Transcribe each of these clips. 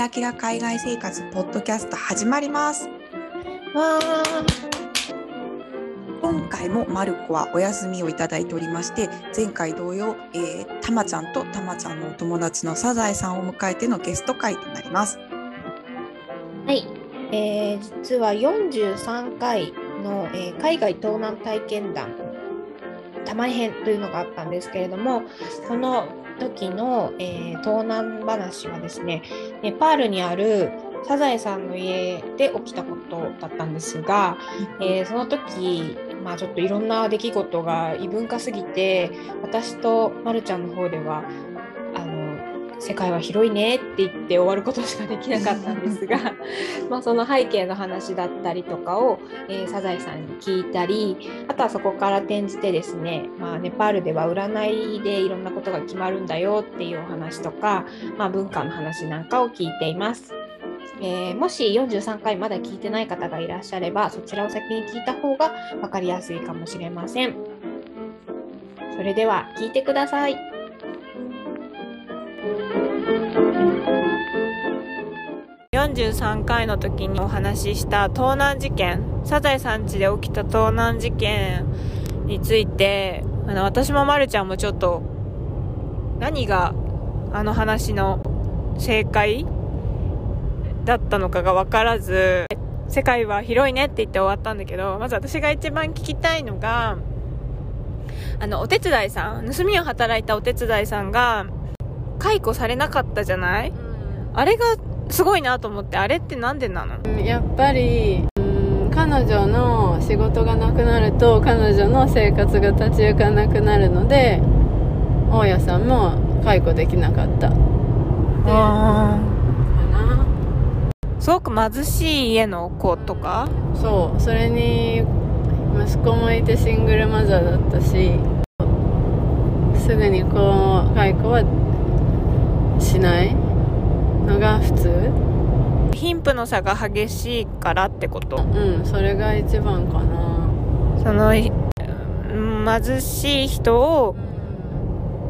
キラキラ海外生活ポッドキャスト始まります。わ今回もマルコはお休みをいただいておりまして、前回同様、えー、たまちゃんとたまちゃんのお友達のサザエさんを迎えてのゲスト会となります。はい、えー、実は43回の、えー海外盗難体験談玉編というのがあったんですけれどもその時の、えー盗難話はですねネパールにあるサザエさんの家で起きたことだったんですが、えーその時、まあ、ちょっといろんな出来事が異文化すぎて私とまるちゃんの方では世界は広いねって言って終わることしかできなかったんですが まあその背景の話だったりとかを、えーサザエさんに聞いたりあとはそこから転じてですね、まあ、ネパールでは占いでいろんなことが決まるんだよっていうお話とか、まあ、文化の話なんかを聞いています。えーもし43回まだ聞いてない方がいらっしゃればそちらを先に聞いた方が分かりやすいかもしれません。それでは聞いてください。43回の時にお話しした盗難事件。サザエさん家で起きた盗難事件についてあの私もまるちゃんもちょっと何があの話の正解だったのかが分からず世界は広いねって言って終わったんだけどまず私が一番聞きたいのがあのお手伝いさん盗みを働いたお手伝いさんが解雇されなかったじゃない？あれがすごいなと思ってあれってなんでなの？やっぱりうん彼女の仕事がなくなると彼女の生活が立ち行かなくなるので大家さんも解雇できなかった。かな。すごく貧しい家の子とか？そう。それに息子もいてシングルマザーだったしすぐにこう解雇はしないのが普通？貧富の差が激しいからってこと？うんそれが一番かな。その貧しい人を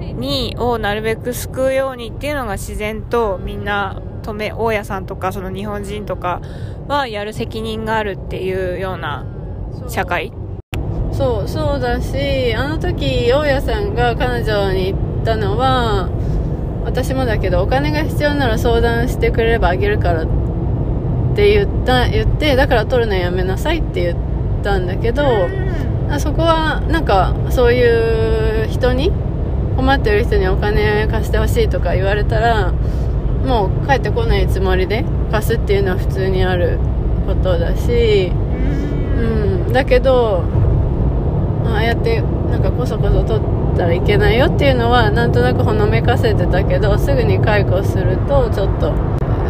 にをなるべく救うようにっていうのが自然とみんな止め大家さんとかその日本人とかはやる責任があるっていうような社会？そうそうだしあの時大家さんが彼女に言ったのは私もだけどお金が必要なら相談してくれればあげるからって言った言ってだから取るのやめなさいって言ったんだけどあそこはなんかそういう人に困ってる人にお金貸してほしいとか言われたらもう帰ってこないつもりで貸すっていうのは普通にあることだしうん、だけどああやってなんかこそこそ取ったらいけないよっていうのはなんとなくほのめかせてたけどすぐに解雇するとちょっと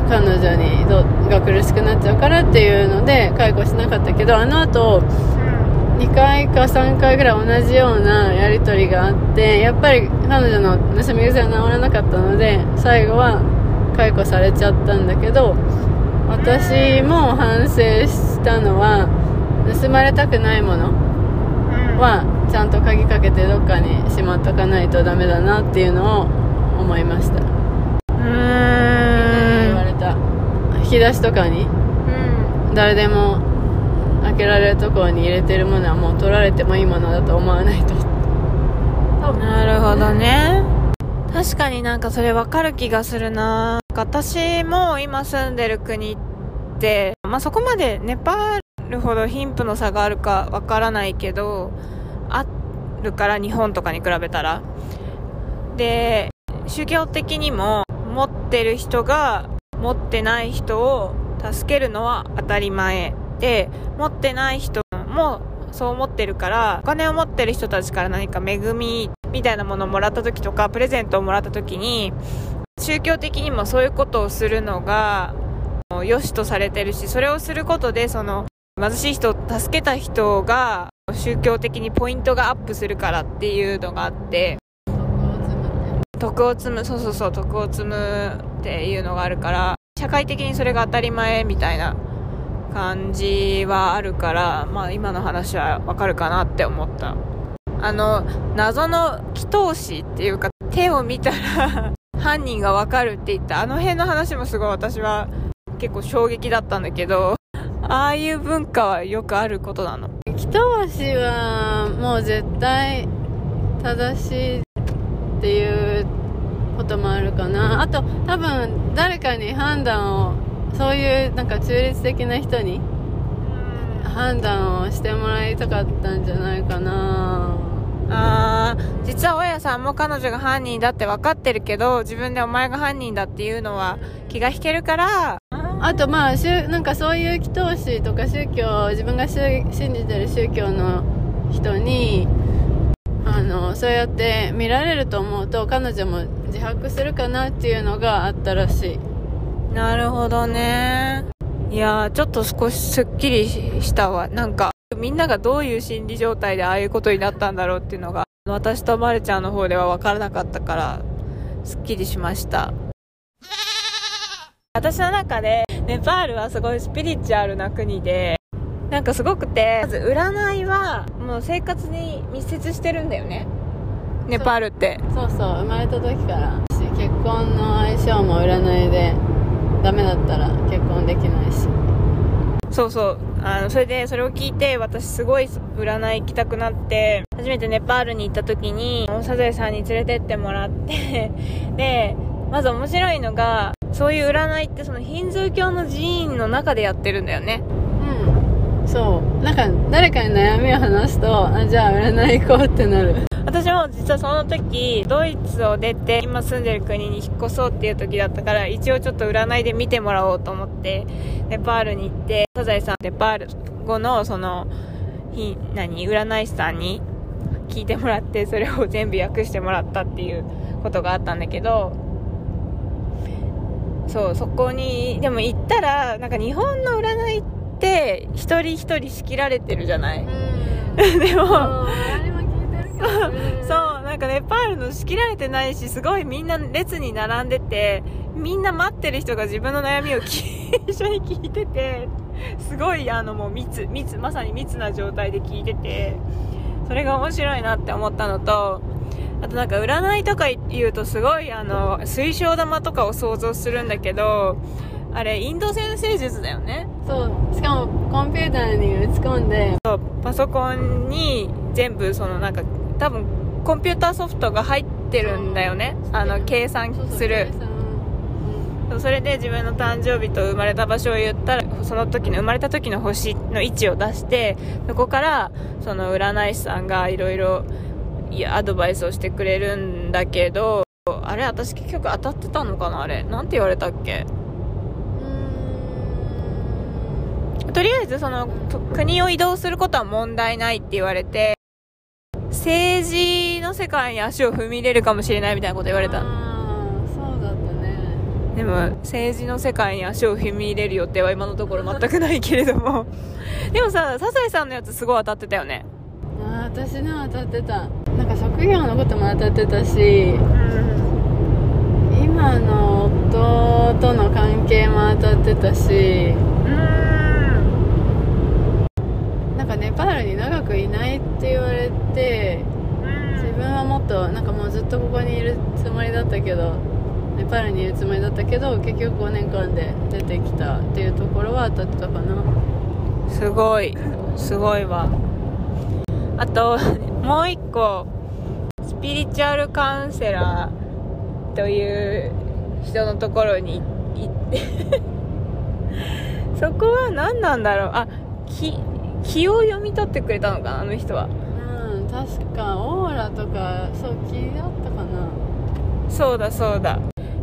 彼女にどが苦しくなっちゃうからっていうので解雇しなかったけどあの後2回か3回ぐらい同じようなやり取りがあってやっぱり彼女の盗み癖は治らなかったので最後は解雇されちゃったんだけど私も反省したのは盗まれたくないもの。はちゃんと鍵かけてどっかにしまっとかないとダメだなっていうのを思いました。うみん言わーんれた。引き出しとかに？誰でも開けられるところに入れてるものはもう取られてもいいものだと思わないと。なるほどね。確かになんかそれわかる気がするな。私も今住んでる国って、まあ、そこまでネパールほど。貧富の差があるかわからないけどあるから日本とかに比べたら。で宗教的にも持ってる人が持ってない人を助けるのは当たり前で持ってない人もそう思ってるからお金を持ってる人たちから何か恵みみたいなものをもらった時とかプレゼントをもらった時に宗教的にもそういうことをするのが良しとされてるしそれをすることでその貧しい人を助けた人が宗教的にポイントがアップするからっていうのがあって。徳を積むそうそうそう徳を積むっていうのがあるから社会的にそれが当たり前みたいな感じはあるからまあ今の話はわかるかなって思った。あの謎の祈祷師っていうか手を見たら 犯人がわかるって言った。あの辺の話もすごい私は結構衝撃だったんだけど。ああいう文化はよくあることなの？北橋はもう絶対正しいっていうこともあるかな。あと多分誰かに判断をそういうなんか中立的な人に判断をしてもらいたかったんじゃないかな。あー実は大家さんも彼女が犯人だって分かってるけど自分でお前が犯人だっていうのは気が引けるからあとまあ宗なんかそういう祈祷師とか宗教自分が宗信じてる宗教の人にあのそうやって見られると思うと彼女も自白するかなっていうのがあったらしい。なるほどねいやーちょっと少しすっきりしたわ。なんかみんながどういう心理状態でああいうことになったんだろうっていうのが私とまるちゃんの方では分からなかったからすっきりしました。私の中でネパールはすごいスピリチュアルな国でなんかすごくてまず占いはもう生活に密接してるんだよね。ネパールって。そうそう生まれた時から。し結婚の相性も占いでダメだったら結婚できないし。そうそう。あのそれでそれを聞いて私すごい占い行きたくなって初めてネパールに行った時にサザエさんに連れてってもらって でまず面白いのがそういう占いってそのヒンズー教の寺院の中でやってるんだよね。うん。そう。なんか誰かに悩みを話すとあじゃあ占い行こうってなる。私も実はその時ドイツを出て今住んでる国に引っ越そうっていう時だったから一応ちょっと占いで見てもらおうと思ってネパールに行ってサザエさんネパール語のそのひ何占い師さんに聞いてもらってそれを全部訳してもらったっていうことがあったんだけどそうそこにでも行ったらなんか日本の占いって一人一人仕切られてるじゃない？でもそう、なんかネパールの仕切られてないし、すごいみんな列に並んでて、みんな待ってる人が自分の悩みを一緒に聞いてて、すごいあのもう密、密、まさに密な状態で聞いてて、それが面白いなって思ったのと、あとなんか占いとか言うとすごいあの、水晶玉とかを想像するんだけど、あれ、インド先生術だよね。そう。しかもコンピューターに打ち込んで。そう。パソコンに全部そのなんか多分コンピューターソフトが入ってるんだよね。あの計算そうそうする計算それで自分の誕生日と生まれた場所を言ったらその時の生まれた時の星の位置を出してそこからその占い師さんがいろいろいやアドバイスをしてくれるんだけどあれ私結局当たってたのかなあれ。なんて言われたっけ？とりあえずそのと国を移動することは問題ないって言われて政治の世界に足を踏み入れるかもしれないみたいなこと言われた。そうだったね。でも政治の世界に足を踏み入れる予定は今のところ全くないけれども。でもさサザエさんのやつすごい当たってたよね。あー私の当たってたなんか職業のことも当たってたし今の夫との関係も当たってたしなんかネパールに長くいないって言われて自分はもっとなんかもうずっとここにいるつもりだったけどネパールにいるつもりだったけど結局5年間で出てきたっていうところは当たってたかな。すごい。すごいわ。あともう一個スピリチュアルカウンセラーという人のところに行ってそこは何なんだろう？あ気気を読み取ってくれたのかなあの人は。うん確か。オーラとかそう気だったかな。そうだそうだ。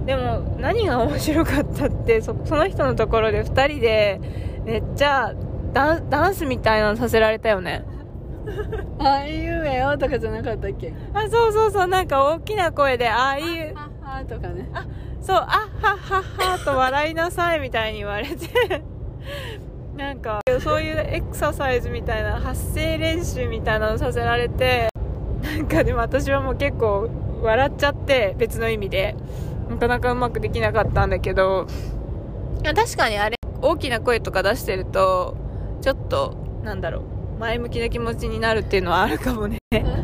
でも何が面白かったってそその人のところで2人でめっちゃダンダンスみたいなのさせられたよね ああいうえよとかじゃなかったっけ？あそうそうそうなんか大きな声でああいう。ははとかね。そうあっはっはっはと笑いなさいみたいに言われて。なんかそういうエクササイズみたいな発声練習みたいなのさせられて。なんかでも私はもう結構笑っちゃって別の意味で。なかなかうまくできなかったんだけど。確かにあれ大きな声とか出してるとちょっとなんだろう前向きな気持ちになるっていうのはあるかもね。確かに。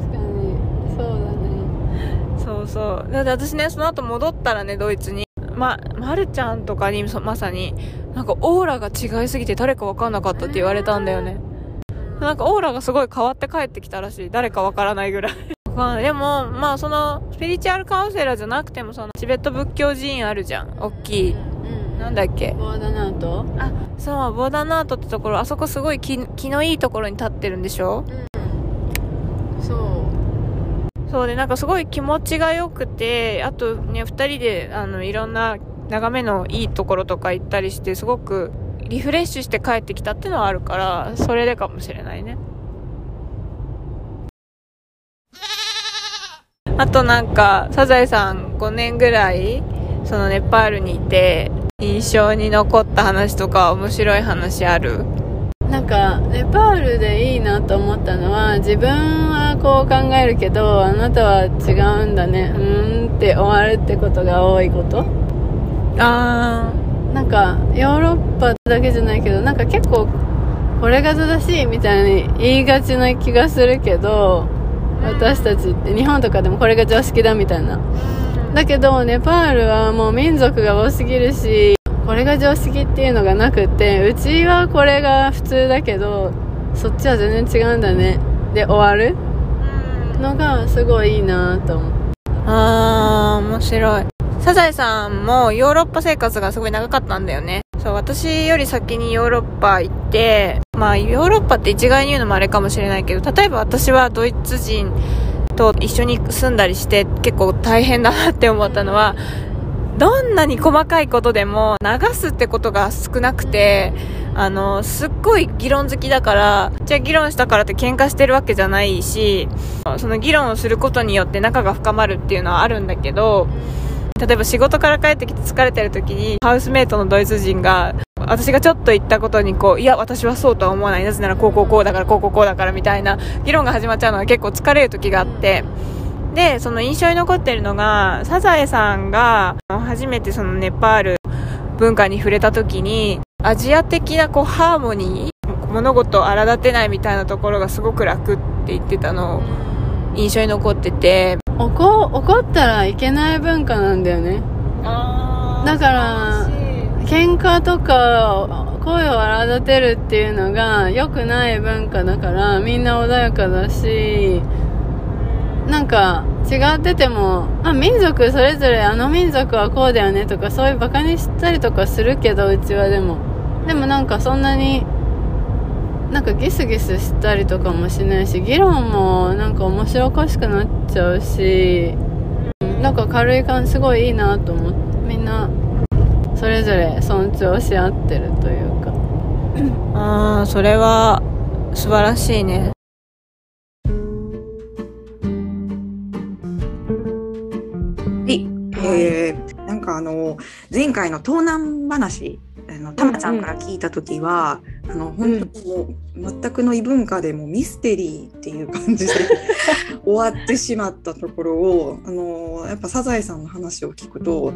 そうだね。そうそう。だって私ねその後戻ったらねドイツに。ままるちゃんとかにそまさに。なんかオーラが違いすぎて誰か分かんなかったって言われたんだよね。なんかオーラがすごい変わって帰ってきたらしい。誰か分からないぐらい。でもまあそのスピリチュアルカウンセラーじゃなくてもそのチベット仏教寺院あるじゃん。大きい。うんなんだっけ？ボーダナート？あそうボーダナートってところ。あそこすごい気気のいいところに立ってるんでしょ？そう。そうでなんかすごい気持ちが良くてあとね2人であのいろんな眺めのいいところとか行ったりしてすごくリフレッシュして帰ってきたっていうのはあるからそれでかもしれないね。あとなんかサザエさん5年ぐらいそのネパールにいて印象に残った話とか面白い話ある？なんかネパールでいいなと思ったのは自分はこう考えるけどあなたは違うんだね。うーんって終わるってことが多いこと。あなんかヨーロッパだけじゃないけどなんか結構これが正しいみたいに言いがちな気がするけど私たちって日本とかでもこれが常識だみたいなだけどネパールはもう民族が多すぎるしこれが常識っていうのがなくてうちはこれが普通だけどそっちは全然違うんだねで終わる？のがすごいいいなと思うあー、面白い。サザエさんもヨーロッパ生活がすごい長かったんだよね。そう、私より先にヨーロッパ行って、まあヨーロッパって一概に言うのもあれかもしれないけど、例えば私はドイツ人と一緒に住んだりして結構大変だなって思ったのは、どんなに細かいことでも流すってことが少なくて、あの、すっごい議論好きだから、じゃあ議論したからって喧嘩してるわけじゃないし、その議論をすることによって仲が深まるっていうのはあるんだけど、例えば仕事から帰ってきて疲れてる時に、ハウスメイトのドイツ人が、私がちょっと言ったことにこう、いや、私はそうとは思わない。なぜならこうこうこうだから、こうこうこうだからみたいな議論が始まっちゃうのが結構疲れる時があって、で、その印象に残ってるのが、サザエさんが初めてそのネパール文化に触れた時に、アジア的なこうハーモニー、物事を荒立てないみたいなところがすごく楽って言ってたのを印象に残ってて、怒怒ったらいけない文化なんだよね。だから喧嘩とか声を荒立てるっていうのが良くない文化だからみんな穏やかだしなんか違っててもあ民族それぞれあの民族はこうだよねとかそういうバカにしたりとかするけどうちはでも。でもなんかそんなになんかギスギスしたりとかもしないし議論もなんか面白おかしくなっちゃうしなんか軽い感じすごいいいなと思って。みんなそれぞれ尊重し合ってるというか。ああ、それは素晴らしいね。はい、えー、なんかあの前回の盗難話あのたまちゃんから聞いた時は、あの本当にもう全くの異文化でもうミステリーっていう感じで 終わってしまったところをあのやっぱサザエさんの話を聞くと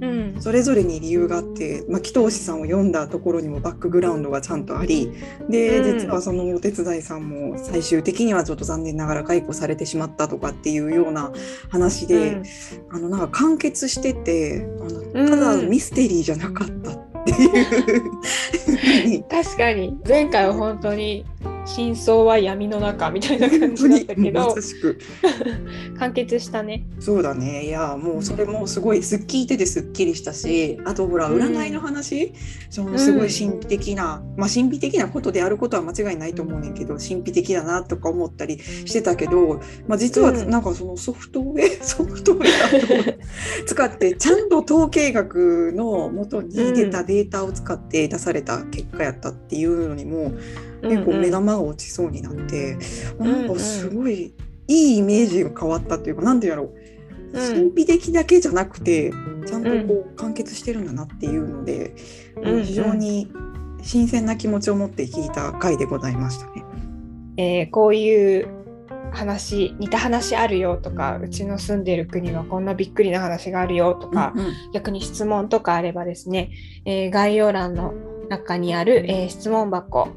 うん。それぞれに理由があって、まあ、紀藤氏さんを読んだところにもバックグラウンドがちゃんとありでうん。実はそのお手伝いさんも最終的にはちょっと残念ながら解雇されてしまったとかっていうような話で、あのなんか完結しててあのただミステリーじゃなかったっていう。確かに前回は本当に真相は闇の中みたいな感じだったけまど 完結したね。そうだね。いやもうそれもすごいすっ聞いててすっきりしたしあとほらうん占いの話、そのすごい神秘的な、まあ神秘的なことであることは間違いないと思うねんけど神秘的だなとか思ったりしてたけど、まあ、実はうん。なんかそのソフトウェア、ソフトウェアを 使ってちゃんと統計学の元に出たデータを使って出された結果やったっていうのにも結構目玉が落ちそうになって、んなん。かすごいいいイメージが変わったっていうかなんていうんやろう。うん。神秘的だけじゃなくてちゃんとこう完結してるんだなっていうので、うんうん。非常に新鮮な気持ちを持って聞いた回でございましたね。えーこういう話似た話あるよとかうちの住んでる国はこんなびっくりな話があるよとか、うんうん。逆に質問とかあればですね、えー概要欄の中にある、えー質問箱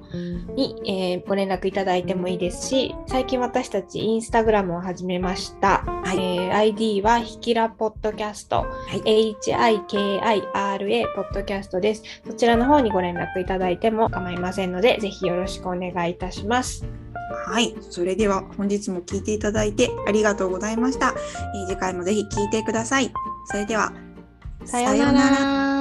に、えーご連絡いただいてもいいですし、最近私たちインスタグラムを始めました。はいえー ID はひきらポッドキャスト、い HIKIRA ポッドキャストです。そちらの方にご連絡いただいても構いませんので、ぜひよろしくお願いいたします。はい、それでは本日も聞いていただいてありがとうございました。えー次回もぜひ聞いてください。それでは、さようなら。